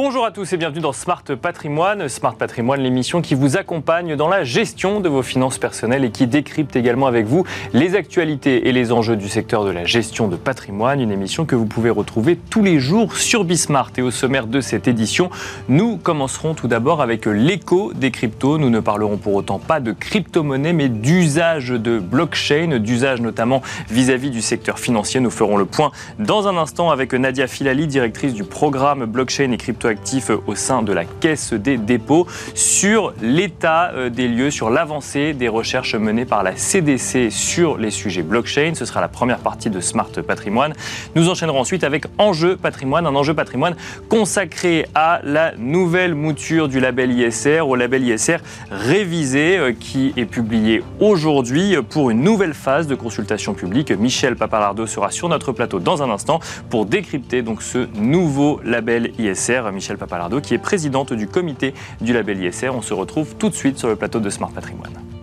Bonjour à tous et bienvenue dans Smart Patrimoine. Smart Patrimoine, l'émission qui vous accompagne dans la gestion de vos finances personnelles et qui décrypte également avec vous les actualités et les enjeux du secteur de la gestion de patrimoine. Une émission que vous pouvez retrouver tous les jours sur Bismart. Et au sommaire de cette édition, nous commencerons tout d'abord avec l'écho des cryptos. Nous ne parlerons pour autant pas de crypto-monnaie, mais d'usage de blockchain, d'usage notamment vis-à-vis du secteur financier. Nous ferons le point dans un instant avec Nadia Filali, directrice du programme blockchain et crypto actifs au sein de la Caisse des dépôts sur l'état euh, des lieux, sur l'avancée des recherches menées par la CDC sur les sujets blockchain. Ce sera la première partie de Smart Patrimoine. Nous enchaînerons ensuite avec Enjeu Patrimoine, un enjeu patrimoine consacré à la nouvelle mouture du label ISR, au label ISR révisé euh, qui est publié aujourd'hui pour une nouvelle phase de consultation publique. Michel Papalardo sera sur notre plateau dans un instant pour décrypter donc ce nouveau label ISR. Michel Papalardo, qui est présidente du comité du label ISR. On se retrouve tout de suite sur le plateau de Smart Patrimoine.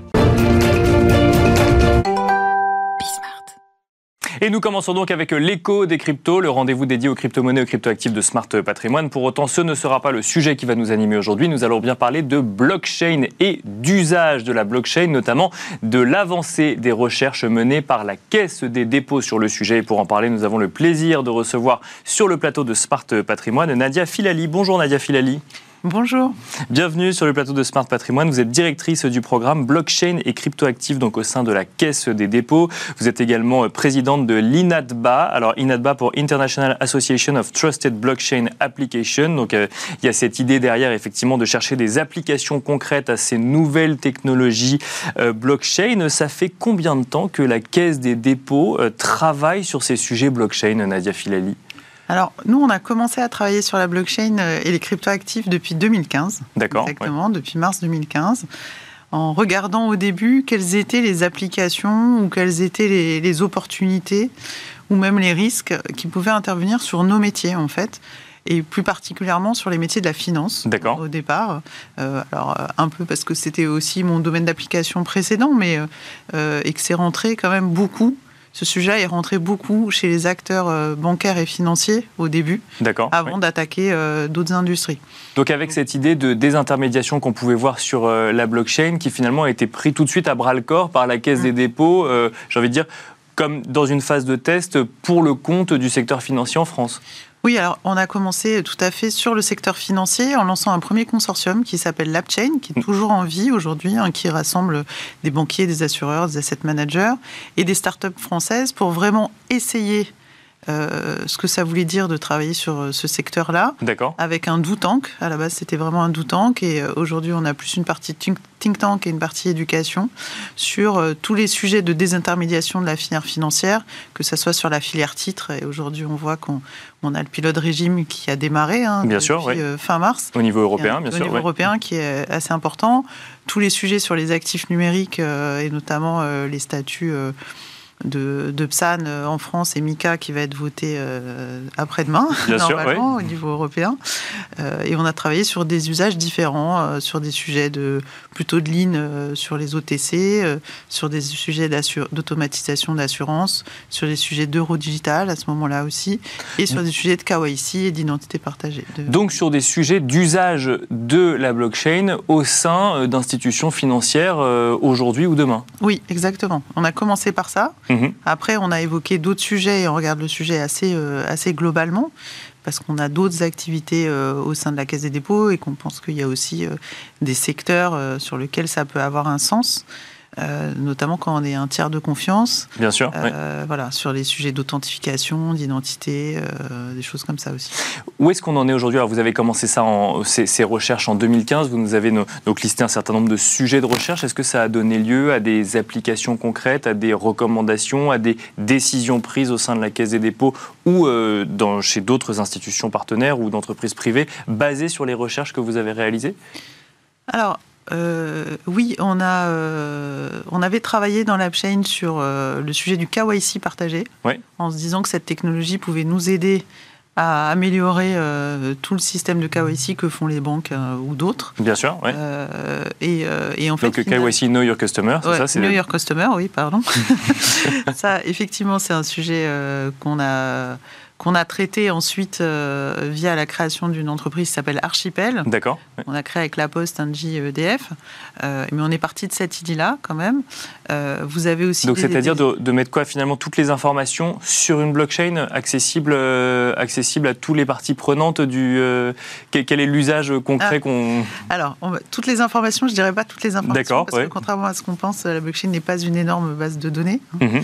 Et nous commençons donc avec l'écho des cryptos, le rendez-vous dédié aux crypto-monnaies et aux crypto-actifs de Smart Patrimoine. Pour autant, ce ne sera pas le sujet qui va nous animer aujourd'hui. Nous allons bien parler de blockchain et d'usage de la blockchain, notamment de l'avancée des recherches menées par la Caisse des dépôts sur le sujet. Et pour en parler, nous avons le plaisir de recevoir sur le plateau de Smart Patrimoine Nadia Filali. Bonjour Nadia Filali. Bonjour. Bienvenue sur le plateau de Smart Patrimoine. Vous êtes directrice du programme Blockchain et Cryptoactifs, donc au sein de la Caisse des dépôts. Vous êtes également présidente de l'INADBA. Alors, INADBA pour International Association of Trusted Blockchain Applications. Donc, euh, il y a cette idée derrière, effectivement, de chercher des applications concrètes à ces nouvelles technologies euh, blockchain. Ça fait combien de temps que la Caisse des dépôts euh, travaille sur ces sujets blockchain, Nadia Filali? Alors, nous, on a commencé à travailler sur la blockchain euh, et les cryptoactifs depuis 2015. D'accord. Exactement, depuis mars 2015. En regardant au début quelles étaient les applications ou quelles étaient les, opportunités ou même les risques qui pouvaient intervenir sur nos métiers, en fait et plus particulièrement sur les métiers de la finance au départ. Euh, alors euh, un peu parce que c'était aussi mon domaine d'application précédent, mais et que c'est rentré quand même beaucoup ce sujet est rentré beaucoup chez les acteurs euh, bancaires et financiers au début, avant d'attaquer euh, d'autres industries. Donc avec cette idée de désintermédiation qu'on pouvait voir sur euh, la blockchain, qui finalement a été pris tout de suite à bras le corps par la Caisse des mm. dépôts, j'ai envie de dire, comme dans une phase de test pour le compte du secteur financier en France. Oui, alors on a commencé tout à fait sur le secteur financier en lançant un premier consortium qui s'appelle LabChain, qui est mm. toujours en vie aujourd'hui, hein, qui rassemble des banquiers, des assureurs, des asset managers et des startups françaises pour vraiment essayer euh, ce que ça voulait dire de travailler sur euh, ce secteur-là. Avec un do tank. À la base, c'était vraiment un do tank. Et euh, aujourd'hui, on a plus une partie think tank et une partie éducation sur tous les sujets de désintermédiation de la filière financière, que ce soit sur la filière titre. Et aujourd'hui, on voit qu'on a le pilote régime qui a démarré hein, bien depuis sûr, fin mars. Au niveau européen, bien sûr. Au niveau européen, qui est assez important. Tous les sujets sur les actifs numériques et notamment les statuts de, de, PSAN euh, en France et MICA qui va être voté euh, après-demain, normalement, au niveau européen. Euh, et on a travaillé sur des usages différents, sur des sujets de, plutôt de ligne sur les OTC, sur des sujets d'automatisation d'assurance, sur des sujets d'euro digital à ce moment-là aussi, et sur des sujets de KYC et d'identité partagée. Donc sur des sujets d'usage de la blockchain au sein d'institutions financières aujourd'hui ou demain? Oui, exactement. On a commencé par ça. Mhm. Après, on a évoqué d'autres sujets et on regarde le sujet assez, euh, assez globalement parce qu'on a d'autres activités euh, au sein de la Caisse des dépôts et qu'on pense qu'il y a aussi euh, des secteurs sur lesquels ça peut avoir un sens. Euh, notamment quand on est un tiers de confiance. Bien sûr. Euh, voilà, sur les sujets d'authentification, d'identité, euh, des choses comme ça aussi. Où est-ce qu'on en est aujourd'hui? Alors, vous avez commencé ça en, ces, recherches en 2015. Vous nous avez donc listé un certain nombre de sujets de recherche. Est-ce que ça a donné lieu à des applications concrètes, à des recommandations, à des décisions prises au sein de la Caisse des dépôts ou dans, chez d'autres institutions partenaires ou d'entreprises privées basées sur les recherches que vous avez réalisées? Alors, euh, oui, on, a, euh, on avait travaillé dans l'AppChain sur euh, le sujet du KYC partagé, en se disant que cette technologie pouvait nous aider à améliorer tout le système de KYC que font les banques ou d'autres. Bien sûr, oui. et, et, en fait, Donc KYC, Know Your Customer, c'est ça Know Your Customer, oui, pardon. ça, effectivement, c'est un sujet qu'on a qu'on a traité ensuite euh, via la création d'une entreprise qui s'appelle Archipel. D'accord. On a créé avec La Poste, Engie, EDF. Euh, mais on est parti de cette idée-là quand même. Euh, vous avez aussi. Donc c'est-à-dire de, de, mettre quoi finalement toutes les informations sur une blockchain accessible, accessible à tous les parties prenantes du. quel, est l'usage concret ah. qu'on. Alors toutes les informations, je dirais pas toutes les informations. D'accord. Parce que contrairement à ce qu'on pense, la blockchain n'est pas une énorme base de données. Mhm.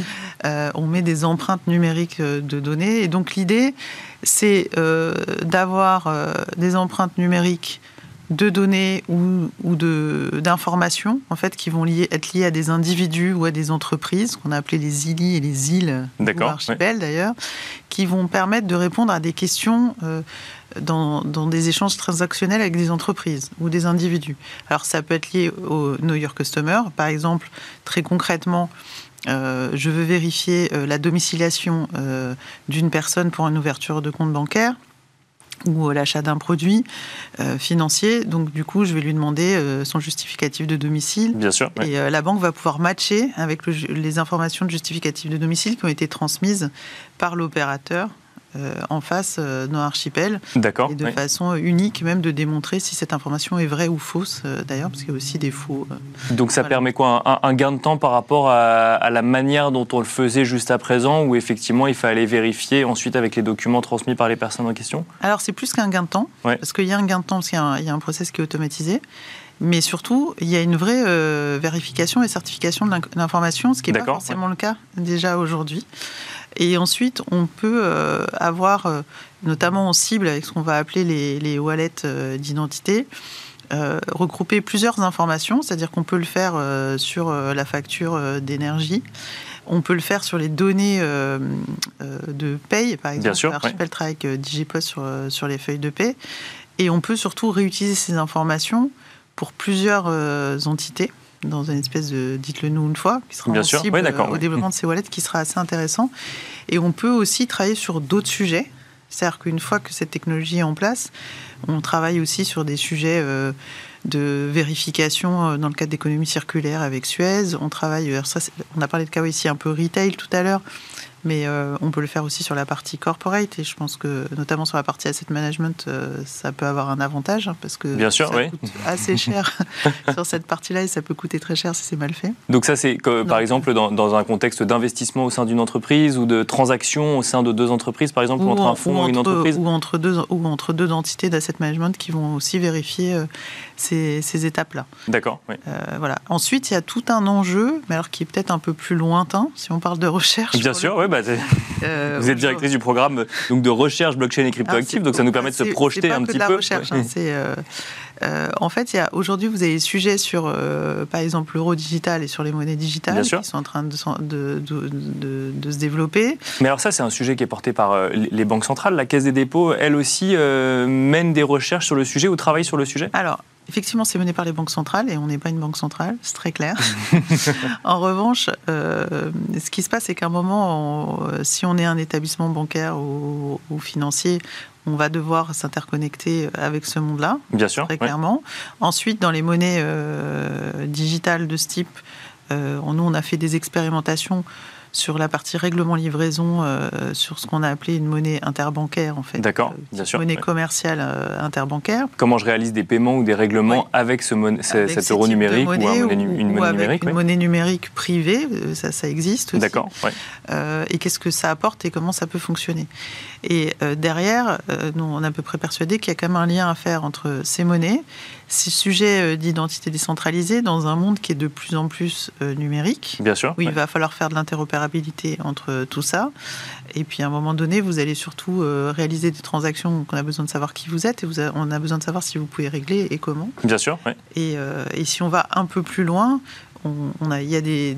on met des empreintes numériques de données et donc l'idée, c'est euh, d'avoir euh, des empreintes numériques de données ou, ou d'informations en fait qui vont lier, être liées à des individus ou à des entreprises qu'on a appelées les ILI et les îles ou archipels d'ailleurs, qui vont permettre de répondre à des questions euh, dans, dans, des échanges transactionnels avec des entreprises ou des individus. Alors ça peut être lié au Know Your Customer, par exemple très concrètement euh, je veux vérifier euh, la domiciliation d'une personne pour une ouverture de compte bancaire ou l'achat d'un produit financier. Donc, du coup, je vais lui demander son justificatif de domicile. Bien sûr. Et la banque va pouvoir matcher avec les informations de justificatif de domicile qui ont été transmises par l'opérateur euh, en face euh, dans l'archipel. D'accord. Et de façon unique, même de démontrer si cette information est vraie ou fausse, euh, d'ailleurs, parce qu'il y a aussi des faux. Donc ça permet quoi un, gain de temps par rapport à, la manière dont on le faisait juste à présent, où effectivement il fallait vérifier ensuite avec les documents transmis par les personnes en question? Alors c'est plus qu'un gain de temps, parce qu'il y a un gain de temps, parce qu'il y, a un process qui est automatisé. Mais surtout, il y a une vraie vérification et certification de l'information, ce qui n'est pas forcément le cas déjà aujourd'hui. Et ensuite, on peut euh, avoir, euh, notamment en cible avec ce qu'on va appeler les, les wallets euh, d'identité, regrouper plusieurs informations, c'est-à-dire qu'on peut le faire sur la facture d'énergie. On peut le faire sur les données de paye, par exemple. Bien sûr. Archipel travaille avec DigiPost sur, sur les feuilles de paie. Et on peut surtout réutiliser ces informations pour plusieurs entités dans une espèce de dites-le nous une fois, qui sera Bien sûr. Oui, euh, au développement de ces wallets, qui sera assez intéressant. Et on peut aussi travailler sur d'autres sujets. C'est-à-dire qu'une fois que cette technologie est en place, on travaille aussi sur des sujets euh, de vérification euh, dans le cadre d'économie circulaire avec Suez. On travaille, on a parlé de KYC un peu retail tout à l'heure mais euh, on peut le faire aussi sur la partie corporate et je pense que notamment sur la partie asset management, euh, ça peut avoir un avantage hein, parce que Bien sûr, ça coûte assez cher sur cette partie-là et ça peut coûter très cher si c'est mal fait. Donc ça c'est par exemple dans, un contexte d'investissement au sein d'une entreprise ou de transaction au sein de deux entreprises par exemple ou, entre un fonds et une entreprise ou entre deux ou entre deux entités d'asset management qui vont aussi vérifier euh, ces, ces étapes-là. D'accord. Oui. voilà. Ensuite il y a tout un enjeu, mais alors qui est peut-être un peu plus lointain si on parle de recherche. Bien sûr, oui. Bah, euh, vous êtes directrice du programme donc, de recherche blockchain et cryptoactifs, donc ça nous permet de se projeter un petit peu. La recherche, hein, c'est euh, euh, en fait, aujourd'hui, vous avez des sujets sur, par exemple, l'euro digital et sur les monnaies digitales qui sont en train de, de, de, de, se développer. Mais alors ça, c'est un sujet qui est porté par les banques centrales. La Caisse des dépôts, elle aussi, mène des recherches sur le sujet ou travaille sur le sujet? Alors, Effectivement, c'est mené par les banques centrales et on n'est pas une banque centrale, c'est très clair. en revanche, euh, ce qui se passe, c'est qu'à un moment, si on est un établissement bancaire ou, financier, on va devoir s'interconnecter avec ce monde-là. Bien sûr. Très clairement. Ensuite, dans les monnaies euh, digitales de ce type, euh, nous, on a fait des expérimentations sur la partie règlement livraison, euh, sur ce qu'on a appelé une monnaie interbancaire en fait. D'accord, euh, bien sûr. Monnaie commerciale euh, interbancaire. Comment je réalise des paiements ou des règlements avec, ce cet euro numérique ou, une monnaie numérique Une monnaie numérique privée, ça, ça existe aussi. D'accord. et qu'est-ce que ça apporte et comment ça peut fonctionner? Et derrière, nous, on est à peu près persuadé qu'il y a quand même un lien à faire entre ces monnaies, ces sujets d'identité décentralisée dans un monde qui est de plus en plus numérique. Bien sûr. Où il va falloir faire de l'interopérabilité entre tout ça. Et puis à un moment donné, vous allez surtout euh, réaliser des transactions qu'on a besoin de savoir qui vous êtes et vous on a besoin de savoir si vous pouvez régler et comment. Bien sûr. Et, euh, et, si on va un peu plus loin, on, a, il, y a des,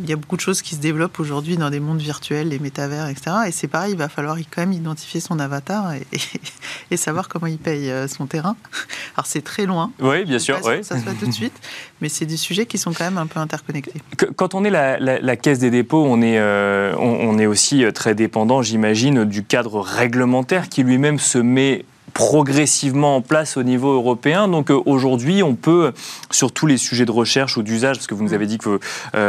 il y a beaucoup de choses qui se développent aujourd'hui dans des mondes virtuels, les métavers, etc. Et c'est pareil, il va falloir quand même identifier son avatar et, et, savoir comment il paye euh, son terrain. Alors c'est très loin. Oui, bien sûr. Ça se fait tout de suite, mais c'est des sujets qui sont quand même un peu interconnectés. Quand on est la, la, caisse des dépôts, on est, euh, on, on est aussi euh, très dépendant, j'imagine, du cadre réglementaire qui lui-même se met progressivement en place au niveau européen. Donc aujourd'hui, on peut, sur tous les sujets de recherche ou d'usage, parce que vous nous avez dit que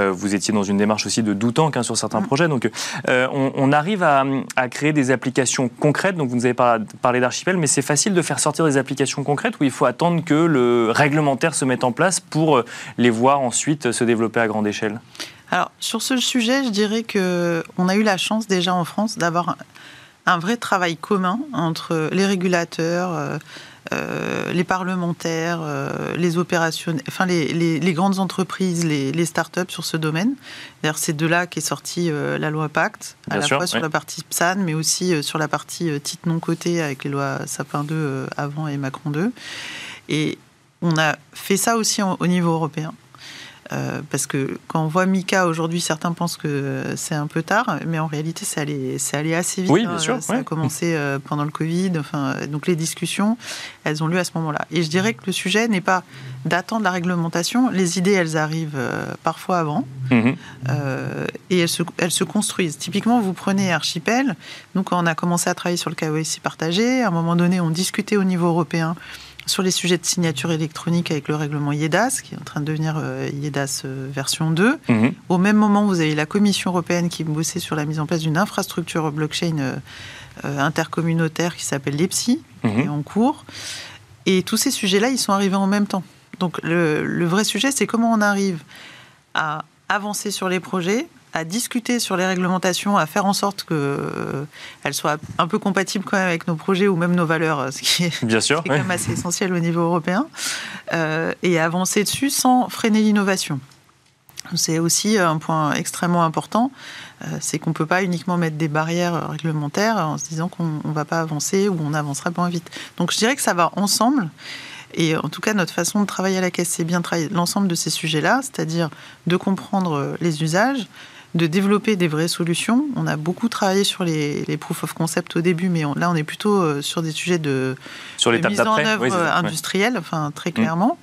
vous étiez dans une démarche aussi de doutant hein, sur certains projets, donc on, arrive à, créer des applications concrètes. Donc vous nous avez parlé d'archipel, mais c'est facile de faire sortir des applications concrètes où il faut attendre que le réglementaire se mette en place pour les voir ensuite se développer à grande échelle alors, sur ce sujet, je dirais qu'on a eu la chance déjà en France d'avoir un vrai travail commun entre les régulateurs, euh, euh, les parlementaires, euh, les opérations, enfin les, grandes entreprises, les, les startups sur ce domaine. D'ailleurs, c'est de là qu'est sortie la loi Pacte, à la fois sur la partie PSAN, mais aussi sur la partie titre non coté avec les lois Sapin 2 avant et Macron 2. Et on a fait ça aussi au niveau européen. Euh, parce que quand on voit Mika aujourd'hui, certains pensent que c'est un peu tard, mais en réalité, c'est allé, allé assez vite. Oui, bien hein. sûr. Ça a commencé euh, pendant le Covid. Enfin, donc les discussions, elles ont lieu à ce moment-là. Et je dirais que le sujet n'est pas d'attendre la réglementation. Les idées, elles arrivent euh, parfois avant mhm. et elles se, elles se, construisent. Typiquement, vous prenez Archipel. Nous, quand on a commencé à travailler sur le KYC partagé, à un moment donné, on discutait au niveau européen sur les sujets de signature électronique avec le règlement IEDAS, qui est en train de devenir euh, IEDAS euh, version 2. Mhm. Au même moment, vous avez la Commission européenne qui bossait sur la mise en place d'une infrastructure blockchain euh, intercommunautaire qui s'appelle l'EPSI, qui mhm. est en cours. Et tous ces sujets-là, ils sont arrivés en même temps. Donc le, le vrai sujet, c'est comment on arrive à avancer sur les projets, à discuter sur les réglementations, à faire en sorte qu'elles euh, soient un peu compatibles quand même avec nos projets ou même nos valeurs, ce qui est, Bien sûr, quand même assez essentiel au niveau européen, euh, et avancer dessus sans freiner l'innovation. C'est aussi un point extrêmement important, euh, c'est qu'on ne peut pas uniquement mettre des barrières réglementaires en se disant qu'on ne va pas avancer ou on n'avancera pas vite. Donc je dirais que ça va ensemble. Et en tout cas, notre façon de travailler à la caisse, c'est bien travailler l'ensemble de ces sujets-là, c'est-à-dire de comprendre les usages, de développer des vraies solutions. On a beaucoup travaillé sur les, les proof of concept au début, mais là, on est plutôt euh, sur des sujets de, sur mise en œuvre industrielle, enfin très clairement.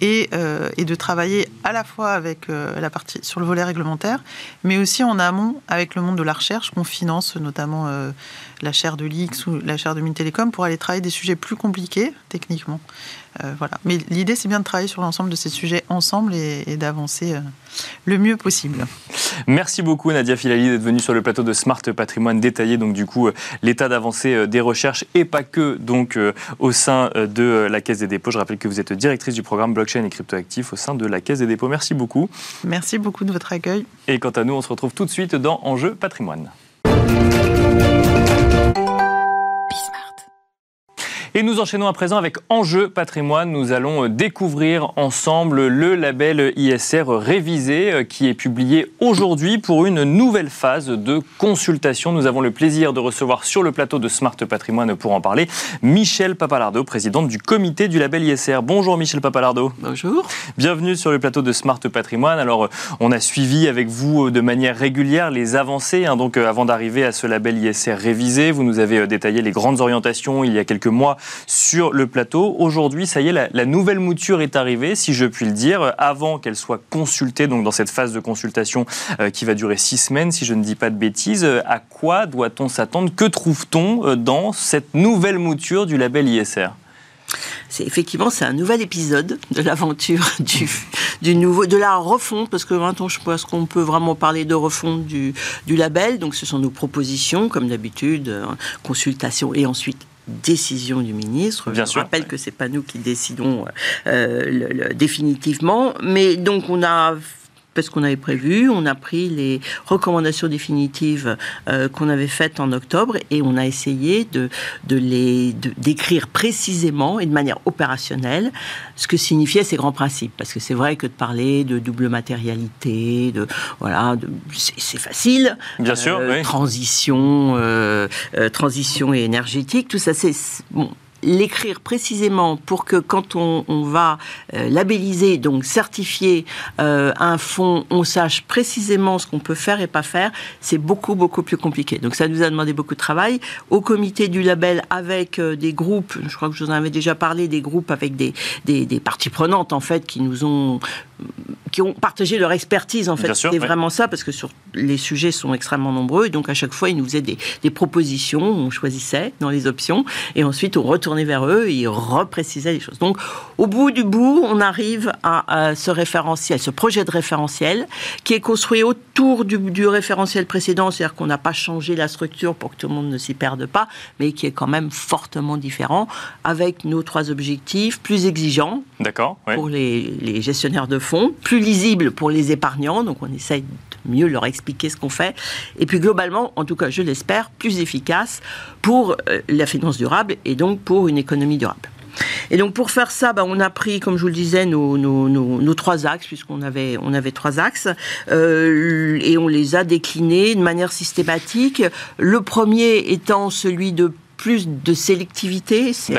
Et, euh, et, de travailler à la fois avec euh, la partie sur le volet réglementaire, mais aussi en amont avec le monde de la recherche qu'on finance, notamment la chaire de l'IX ou la chaire de Mintelecom, pour aller travailler des sujets plus compliqués techniquement. Euh, voilà. Mais l'idée, c'est bien de travailler sur l'ensemble de ces sujets ensemble et, d'avancer euh, le mieux possible. Merci beaucoup Nadia Filali d'être venue sur le plateau de Smart Patrimoine détailler donc du coup euh, l'état d'avancée des recherches et pas que donc au sein de la Caisse des dépôts. Je rappelle que vous êtes directrice du programme blockchain et cryptoactifs au sein de la Caisse des dépôts. Merci beaucoup. Merci beaucoup de votre accueil. Et quant à nous, on se retrouve tout de suite dans Enjeu Patrimoine. Et nous enchaînons à présent avec Enjeu patrimoine. Nous allons euh, découvrir ensemble le label ISR révisé euh, qui est publié aujourd'hui pour une nouvelle phase de consultation. Nous avons le plaisir de recevoir sur le plateau de Smart Patrimoine pour en parler Michel Papalardo, présidente du comité du label ISR. Bonjour Michel Papalardo. Bonjour. Bienvenue sur le plateau de Smart Patrimoine. Alors, euh, on a suivi avec vous de manière régulière les avancées. Hein. donc, avant d'arriver à ce label ISR révisé, vous nous avez détaillé les grandes orientations il y a quelques mois sur le plateau. Aujourd'hui, ça y est, la, nouvelle mouture est arrivée, si je puis le dire, avant qu'elle soit consultée, donc dans cette phase de consultation euh, qui va durer six semaines, si je ne dis pas de bêtises. Euh, à quoi doit-on s'attendre? Que trouve-t-on euh, dans cette nouvelle mouture du label ISR effectivement c'est un nouvel épisode de l'aventure du, nouveau de la refonte parce que maintenant je pense qu'on peut vraiment parler de refonte du label donc ce sont nos propositions comme d'habitude consultation et ensuite décision du ministre. Bien Je sûr. rappelle que c'est pas nous qui décidons euh, définitivement, mais donc on a ce qu'on avait prévu. On a pris les recommandations définitives euh, qu'on avait faites en octobre et on a essayé de, de les décrire précisément et de manière opérationnelle ce que signifiaient ces grands principes. Parce que c'est vrai que de parler de double matérialité, de voilà, c'est facile. Bien sûr. Euh, transition, euh, transition et énergétique, tout ça, c'est bon l'écrire précisément pour que quand on, va euh, labelliser, donc certifier euh, un fonds, on sache précisément ce qu'on peut faire et pas faire, c'est beaucoup, beaucoup plus compliqué. Donc ça nous a demandé beaucoup de travail. Au comité du label, avec euh, des groupes, je crois que je vous en avais déjà parlé, des groupes avec des, parties prenantes, en fait, qui nous ont qui ont partagé leur expertise en fait. C'est vraiment ça parce que sur les sujets sont extrêmement nombreux et donc à chaque fois ils nous faisaient des, des, propositions, on choisissait dans les options et ensuite on retournait vers eux et ils reprécisaient les choses. Donc au bout du bout, on arrive à, ce référentiel, ce projet de référentiel qui est construit autour du, du référentiel précédent, c'est-à-dire qu'on n'a pas changé la structure pour que tout le monde ne s'y perde pas, mais qui est quand même fortement différent avec nos trois objectifs plus exigeants pour les, les gestionnaires de fonds, plus lisible pour les épargnants, donc on essaye de mieux leur expliquer ce qu'on fait, et puis globalement, en tout cas je l'espère, plus efficace pour euh, la finance durable et donc pour une économie durable. Et donc pour faire ça, bah, on a pris, comme je vous le disais, nos, trois axes, puisqu'on avait, trois axes, euh, et on les a déclinés de manière systématique. Le premier étant celui de plus de sélectivité. C'est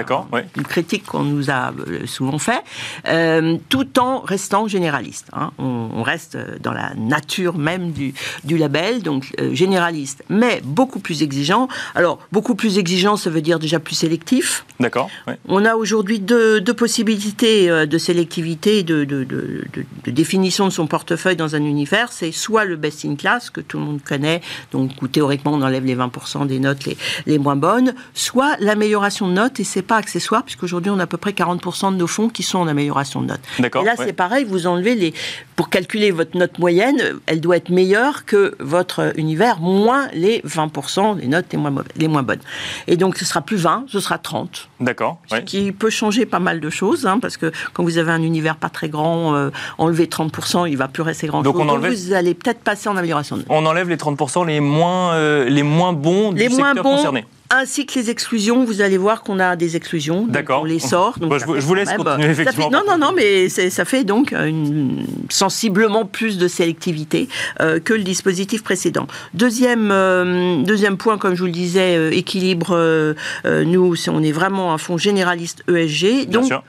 une critique qu'on nous a euh, souvent fait, euh, tout en restant généraliste. Hein. On, reste dans la nature même du, du label, donc euh, généraliste, mais beaucoup plus exigeant. Alors, beaucoup plus exigeant, ça veut dire déjà plus sélectif. D'accord. On a aujourd'hui deux, deux, possibilités de sélectivité, de, de, de, de, définition de son portefeuille dans un univers. C'est soit le best in class, que tout le monde connaît, donc où théoriquement on enlève les 20% des notes les, les moins bonnes, soit l'amélioration de notes, et c'est pas accessoire, puisqu'aujourd'hui on a à peu près 40% de nos fonds qui sont en amélioration de notes. Et là c'est pareil, vous enlevez les... Pour calculer votre note moyenne, elle doit être meilleure que votre univers, moins les 20% des notes les moins, mauvaises, les moins bonnes. Et donc ce sera plus 20, ce sera 30. D'accord. Ce qui peut changer pas mal de choses, hein, parce que quand vous avez un univers pas très grand, euh, enlever 30%, il va plus rester grand-chose. Donc, on vous allez peut-être passer en amélioration de notes. On enlève les 30% les moins, euh, les moins bons du les secteur moins bons, concerné ainsi que les exclusions. Vous allez voir qu'on a des exclusions. D'accord. On les sort. Donc je, vous laisse continuer, effectivement. non, non, non, mais ça fait donc une, sensiblement plus de sélectivité euh, que le dispositif précédent. Deuxième, euh, deuxième point, comme je vous le disais, euh, équilibre. nous, on est vraiment un fonds généraliste ESG. Donc, Bien sûr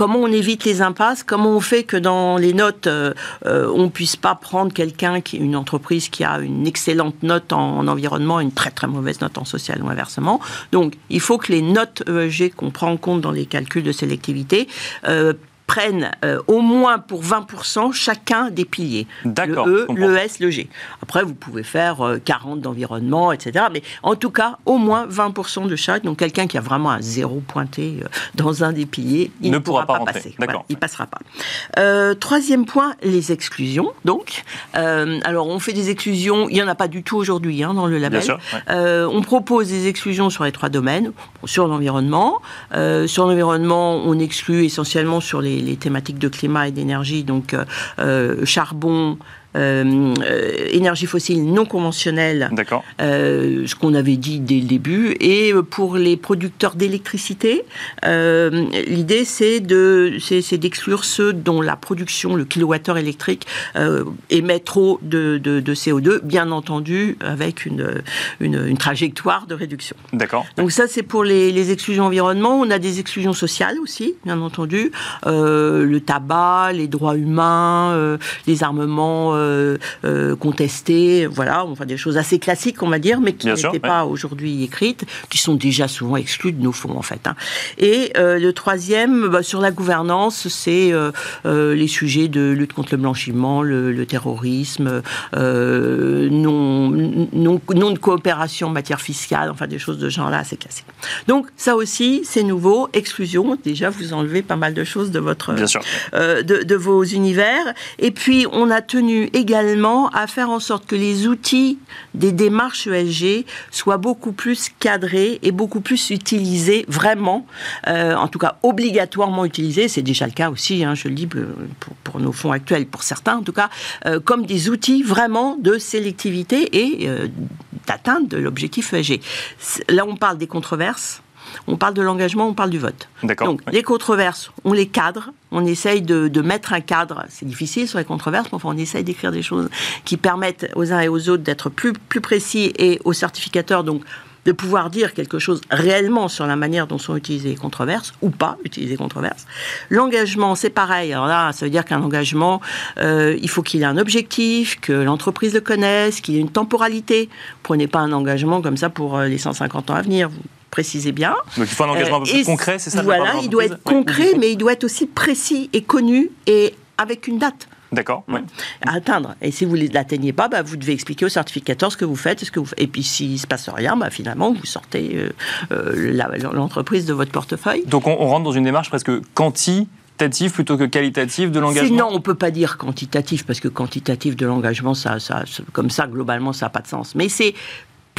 comment on évite les impasses, comment on fait que dans les notes, euh, euh, on puisse pas prendre quelqu'un une entreprise qui a une excellente note en, environnement, une très très mauvaise note en social ou inversement. Donc, il faut que les notes ESG qu'on prend en compte dans les calculs de sélectivité euh, prennent euh, au moins pour 20% chacun des piliers. D'accord. Le E, le S, le G. Après, vous pouvez faire 40 euh, d'environnement, etc. Mais en tout cas, au moins 20% de chaque. Donc quelqu'un qui a vraiment un zéro pointé euh, dans un des piliers, il ne, pourra, pas, passer. D'accord. il passera pas. troisième point, les exclusions. Donc, alors on fait des exclusions. Il y en a pas du tout aujourd'hui hein, dans le label. Bien sûr, on propose des exclusions sur les trois domaines. Sur l'environnement, sur l'environnement, on exclut essentiellement sur les les, thématiques de climat et d'énergie, donc euh, euh, charbon, euh, euh, énergie fossile non conventionnelle, euh, ce qu'on avait dit dès le début. Et pour les producteurs d'électricité, l'idée c'est de c'est d'exclure ceux dont la production, le kilowattheure électrique, émet trop de, de, CO2, bien entendu avec une, une, trajectoire de réduction. D'accord. Donc ça c'est pour les, les, exclusions environnement. On a des exclusions sociales aussi, bien entendu, le tabac, les droits humains, les armements euh, euh, contestés, voilà, enfin des choses assez classiques, on va dire, mais qui n'étaient pas aujourd'hui écrites, qui sont déjà souvent exclues de nos fonds, en fait. Hein. Et euh, le troisième, bah, sur la gouvernance, c'est les sujets de lutte contre le blanchiment, le, terrorisme, non, non, non, de coopération en matière fiscale, enfin des choses de ce genre-là assez classiques. Donc ça aussi, c'est nouveau, exclusion, déjà vous enlevez pas mal de choses de votre, de, de, vos univers. Et puis on a tenu également à faire en sorte que les outils des démarches ESG soient beaucoup plus cadrés et beaucoup plus utilisés vraiment, euh, en tout cas obligatoirement utilisés, c'est déjà le cas aussi, hein, je le dis euh, pour, nos fonds actuels, pour certains en tout cas, euh, comme des outils vraiment de sélectivité et d'atteinte de l'objectif ESG. Là on parle des controverses, on parle de l'engagement, on parle du vote. Donc les controverses, on les cadre, on essaye de, mettre un cadre. C'est difficile sur les controverses, mais enfin on essaye d'écrire des choses qui permettent aux uns et aux autres d'être plus, plus précis et aux certificateurs donc de pouvoir dire quelque chose réellement sur la manière dont sont utilisées les controverses ou pas utiliser les controverses. L'engagement, c'est pareil. Alors là, ça veut dire qu'un engagement, euh, il faut qu'il ait un objectif, que l'entreprise le connaisse, qu'il ait une temporalité. Prenez pas un engagement comme ça pour euh, les 150 ans à venir. Vous précisez bien. Donc il faut un engagement un peu plus euh, concret, c'est ça Voilà, il doit être concret, mais il doit être aussi précis et connu et avec une date. D'accord. Ouais. À atteindre. Et si vous ne l'atteignez pas, bah, vous devez expliquer au certificateur ce que vous faites. Ce que vous... Et puis s'il ne se passe rien, bah, finalement, vous sortez euh, euh, l'entreprise de votre portefeuille. Donc on, on rentre dans une démarche presque quantitative plutôt que qualitative de l'engagement Non, on ne peut pas dire quantitatif, parce que quantitatif de l'engagement, ça, ça, comme ça, globalement, ça n'a pas de sens. Mais c'est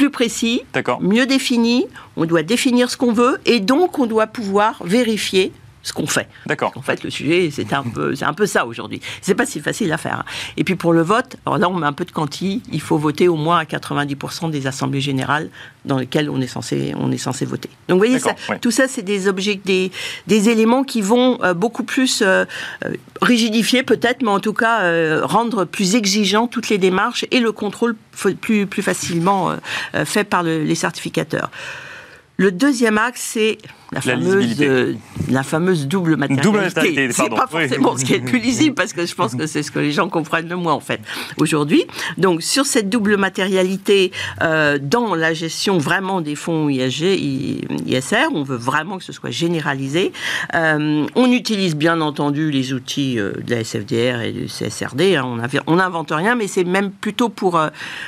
plus précis, mieux défini, on doit définir ce qu'on veut, et donc on doit pouvoir vérifier ce qu'on fait. D'accord. En fait, le sujet, c'est un peu, c'est un peu ça aujourd'hui. C'est pas si facile à faire. Hein. Et puis pour le vote, alors là, on met un peu de quanti. Il faut voter au moins à 90% des assemblées générales dans lesquelles on est censé, on est censé voter. Donc vous voyez, ça, tout ça, c'est des objets, des, des éléments qui vont euh, beaucoup plus euh, euh, rigidifier peut-être, mais en tout cas rendre plus exigeant toutes les démarches et le contrôle plus, plus facilement fait par les certificateurs. Le deuxième axe, c'est la, fameuse, euh, la fameuse double matérialité. Double matérialité c'est pas forcément ce qui est le plus lisible, parce que je pense que c'est ce que les gens comprennent le moins, en fait, aujourd'hui. Donc, sur cette double matérialité, euh, dans la gestion vraiment des fonds ISG, ISR, on veut vraiment que ce soit généralisé. Euh, on utilise bien entendu les outils de la SFDR et du CSRD. Hein. on n'invente rien, mais c'est même plutôt pour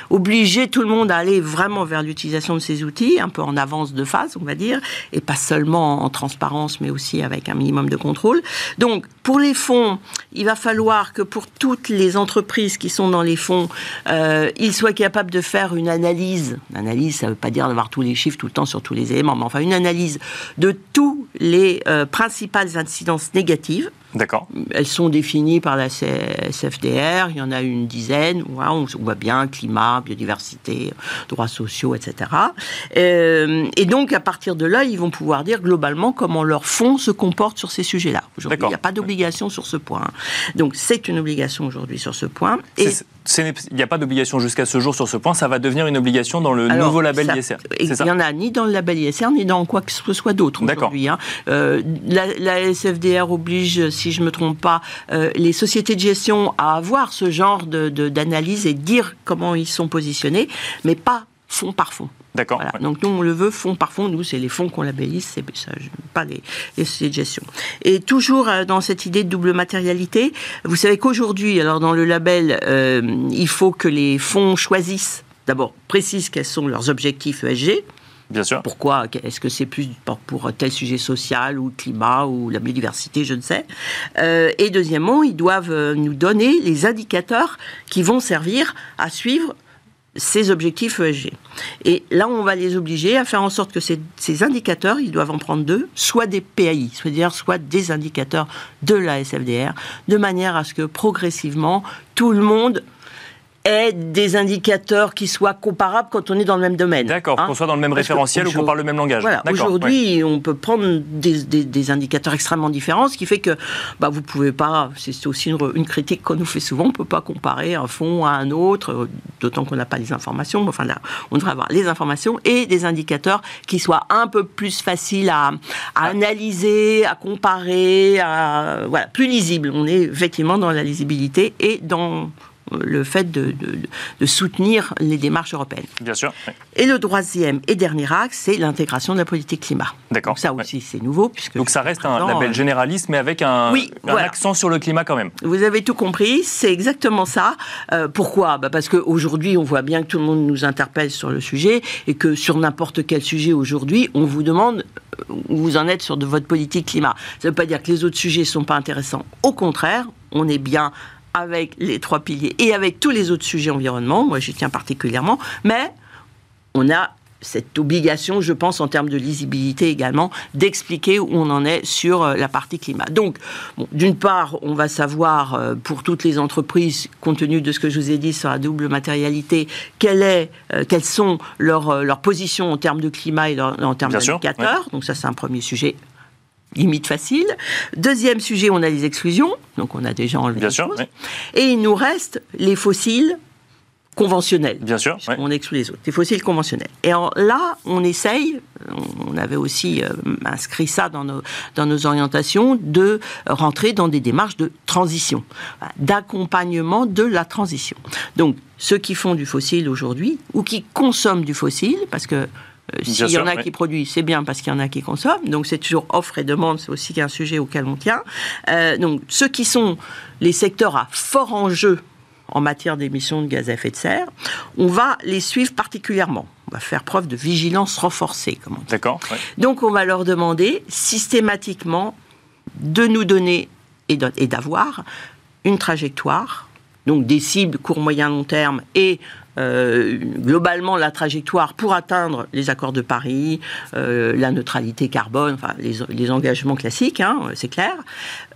obliger tout le monde à aller vraiment vers l'utilisation de ces outils, un peu en avance de on va dire, et pas seulement en transparence, mais aussi avec un minimum de contrôle. Donc, pour les fonds, il va falloir que pour toutes les entreprises qui sont dans les fonds, euh, ils soient capables de faire une analyse. Une analyse, ça ne veut pas dire d'avoir tous les chiffres tout le temps sur tous les éléments, mais enfin une analyse de tous les euh, principales incidences négatives D'accord. Elles sont définies par la CFDR, il y en a une dizaine, on voit bien climat, biodiversité, droits sociaux, etc. Euh, et donc, à partir de là, ils vont pouvoir dire globalement comment leur fonds se comporte sur ces sujets-là. Aujourd'hui, il n'y a pas d'obligation sur ce point. Donc, c'est une obligation aujourd'hui sur ce point. Et il n'y a pas d'obligation jusqu'à ce jour sur ce point, ça va devenir une obligation dans le nouveau label ISR. Il n'y en a ni dans le label ISR, ni dans quoi que ce soit d'autre aujourd'hui. Hein. Euh, la, la, SFDR oblige, si je ne me trompe pas, euh, les sociétés de gestion à avoir ce genre d'analyse de, et dire comment ils sont positionnés, mais pas fonds par fonds. D'accord. Donc nous, on le veut fonds par fonds. Nous, c'est les fonds qu'on labellise, c'est pas les, sociétés de gestion. Et toujours euh, dans cette idée de double matérialité, vous savez qu'aujourd'hui, alors dans le label, euh, il faut que les fonds choisissent, d'abord précisent quels sont leurs objectifs ESG. Bien sûr. Pourquoi Est-ce que c'est plus pour tel sujet social ou climat ou la biodiversité Je ne sais. Euh, et deuxièmement, ils doivent nous donner les indicateurs qui vont servir à suivre ces objectifs ESG. Et là, on va les obliger à faire en sorte que ces, indicateurs, ils doivent en prendre deux, soit des PAI, c'est-à-dire soit des indicateurs de la SFDR, de manière à ce que progressivement, tout le monde est des indicateurs qui soient comparables quand on est dans le même domaine. D'accord, hein. qu'on soit dans le même référentiel ou qu'on parle le même langage. Voilà, aujourd'hui, on peut prendre des, des, indicateurs extrêmement différents, ce qui fait que bah, vous pouvez pas, c'est aussi une, critique qu'on nous fait souvent, on ne peut pas comparer un fonds à un autre, d'autant qu'on n'a pas les informations, mais enfin là, on devrait avoir les informations et des indicateurs qui soient un peu plus faciles à, à analyser, à comparer, à, voilà, plus lisibles. On est effectivement dans la lisibilité et dans le fait de, soutenir les démarches européennes. Bien sûr. Et le troisième et dernier axe, c'est l'intégration de la politique climat. D'accord. Ça aussi, c'est nouveau. Puisque Donc ça reste un label généraliste, mais avec un, accent sur le climat quand même. Vous avez tout compris, c'est exactement ça. Euh, pourquoi? Bah Parce qu'aujourd'hui, on voit bien que tout le monde nous interpelle sur le sujet et que sur n'importe quel sujet aujourd'hui, on vous demande euh, où vous en êtes sur de votre politique climat. Ça ne veut pas dire que les autres sujets ne sont pas intéressants. Au contraire, on est bien avec les trois piliers et avec tous les autres sujets environnement, moi j'y tiens particulièrement, mais on a cette obligation, je pense, en termes de lisibilité également, d'expliquer où on en est sur euh, la partie climat. Donc, d'une part, on va savoir euh, pour toutes les entreprises, compte tenu de ce que je vous ai dit sur la double matérialité, quelle est, euh, quelles sont leurs, leurs positions en termes de climat et en, termes d'indicateurs. Donc ça, c'est un premier sujet limite facile. Deuxième sujet, on a les exclusions, donc on a déjà enlevé Bien sûr, Et il nous reste les fossiles conventionnels. Bien sûr. On exclut les autres. Les fossiles conventionnels. Et là, on essaye, on avait aussi euh, inscrit ça dans nos, dans nos orientations, de rentrer dans des démarches de transition, d'accompagnement de la transition. Donc, ceux qui font du fossile aujourd'hui, ou qui consomment du fossile, parce que s'il y en a qui produisent, c'est bien parce qu'il y en a qui consomment. Donc c'est toujours offre et demande, c'est aussi un sujet auquel on tient. Euh, donc ceux qui sont les secteurs à fort enjeu en matière d'émissions de gaz à effet de serre, on va les suivre particulièrement. On va faire preuve de vigilance renforcée, comme on dit. D'accord. Donc on va leur demander systématiquement de nous donner et d'avoir une trajectoire, donc des cibles court, moyen, long terme et euh, globalement la trajectoire pour atteindre les accords de Paris, euh, la neutralité carbone, enfin les, engagements classiques, hein, c'est clair.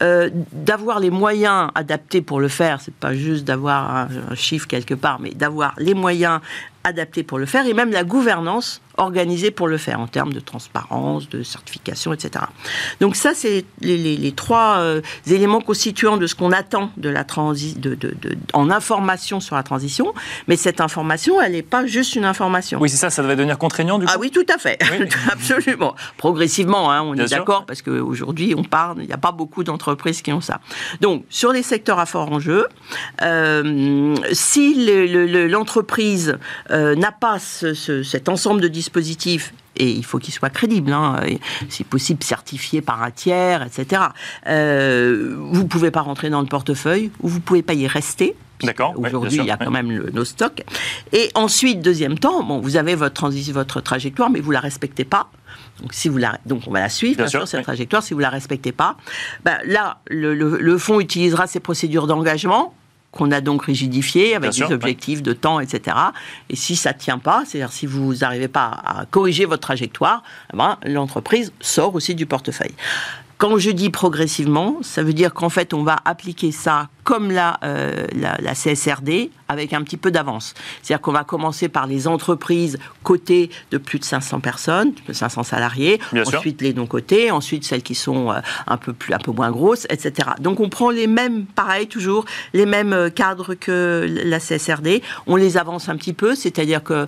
Euh, d'avoir les moyens adaptés pour le faire, c'est pas juste d'avoir un, chiffre quelque part, mais d'avoir les moyens adaptés pour le faire et même la gouvernance organisée pour le faire en termes de transparence, de certification, etc. Donc ça, c'est les, trois euh, éléments constituants de ce qu'on attend de la transi de, en information sur la transition. Mais cette information, elle n'est pas juste une information. Oui, c'est ça, ça devrait devenir contraignant du ah coup. Ah oui, tout à fait, absolument. Progressivement, hein, on est d'accord, parce qu'aujourd'hui, on parle, il n'y a pas beaucoup d'entreprises qui ont ça. Donc, sur les secteurs à fort enjeu, euh, si l'entreprise euh, n'a pas cet ensemble de dispositifs et il faut qu'il soit crédible, hein, si possible certifié par un tiers, etc. Euh, vous ne pouvez pas rentrer dans le portefeuille ou vous ne pouvez pas y rester. D'accord. Aujourd'hui, il y a quand même nos stocks. Et ensuite, deuxième temps, bon, vous avez votre, votre trajectoire, mais vous ne la respectez pas. Donc, si vous la, donc on va la suivre, bien, sûr, cette trajectoire. Si vous ne la respectez pas, ben, là, le, le fonds utilisera ses procédures d'engagement qu'on a donc rigidifié avec des objectifs de temps, etc. Et si ça ne tient pas, c'est-à-dire si vous n'arrivez pas à corriger votre trajectoire, eh ben, l'entreprise sort aussi du portefeuille. Quand je dis progressivement, ça veut dire qu'en fait, on va appliquer ça comme la, euh, la, CSRD avec un petit peu d'avance. C'est-à-dire qu'on va commencer par les entreprises cotées de plus de 500 personnes, de 500 salariés, ensuite les non cotées, ensuite celles qui sont euh, un peu plus, un peu moins grosses, etc. Donc on prend les mêmes, pareil toujours, les mêmes euh, cadres que la CSRD, on les avance un petit peu, c'est-à-dire que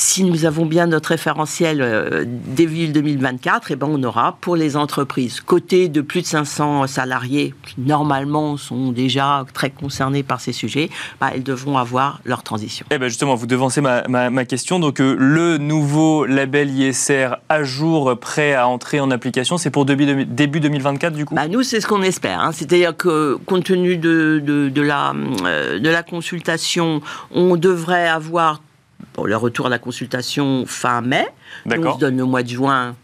si nous avons bien notre référentiel début 2024, et ben on aura pour les entreprises cotées de plus de 500 salariés, qui normalement sont déjà très concernés par ces sujets, bah, elles devront avoir leur transition. Eh ben justement, vous devancez ma, ma, question. Donc euh, le nouveau label ISR à jour, prêt à entrer en application, c'est pour début, début 2024 du coup? Bah, Nous, c'est ce qu'on espère. Hein. C'est-à-dire que compte tenu de, de, de la, euh, de la consultation, on devrait avoir le retour à la consultation fin mai. On se donne le mois de juin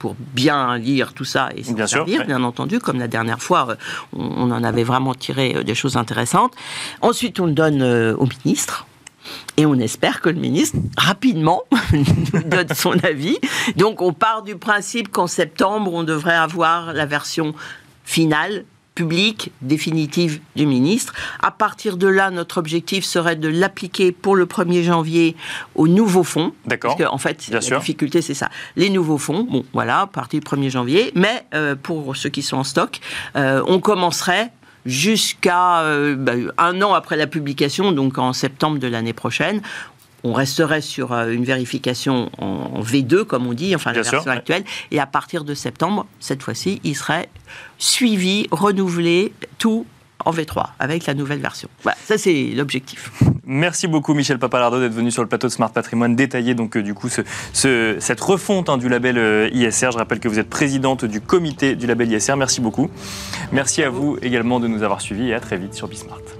pour bien lire tout ça et s'en bien servir, bien entendu, comme la dernière fois, euh, on, en avait vraiment tiré euh, des choses intéressantes. Ensuite, on le donne euh, au ministre. Et on espère que le ministre, rapidement, nous donne son avis. Donc on part du principe qu'en septembre, on devrait avoir la version finale publique définitive du ministre. À partir de là, notre objectif serait de l'appliquer pour le 1er janvier aux nouveaux fonds. D'accord. Parce qu'en fait, la difficulté, c'est ça. Les nouveaux fonds, bon, voilà, à partir du 1er janvier. Mais euh, pour ceux qui sont en stock, euh, on commencerait jusqu'à euh, bah, un an après la publication, donc en septembre de l'année prochaine, on resterait sur euh, une vérification en V2, comme on dit, enfin la version actuelle, et à partir de septembre, cette fois-ci, il serait suivi, renouvelé, tout en V3 avec la nouvelle version. Voilà, ça c'est l'objectif. Merci beaucoup Michel Papalardo d'être venu sur le plateau de Smart Patrimoine détailler donc euh, du coup cette refonte hein, du label euh, ISR. Je rappelle que vous êtes présidente du comité du label ISR. Merci beaucoup. Merci à vous également de nous avoir suivis et à très vite sur Bismart.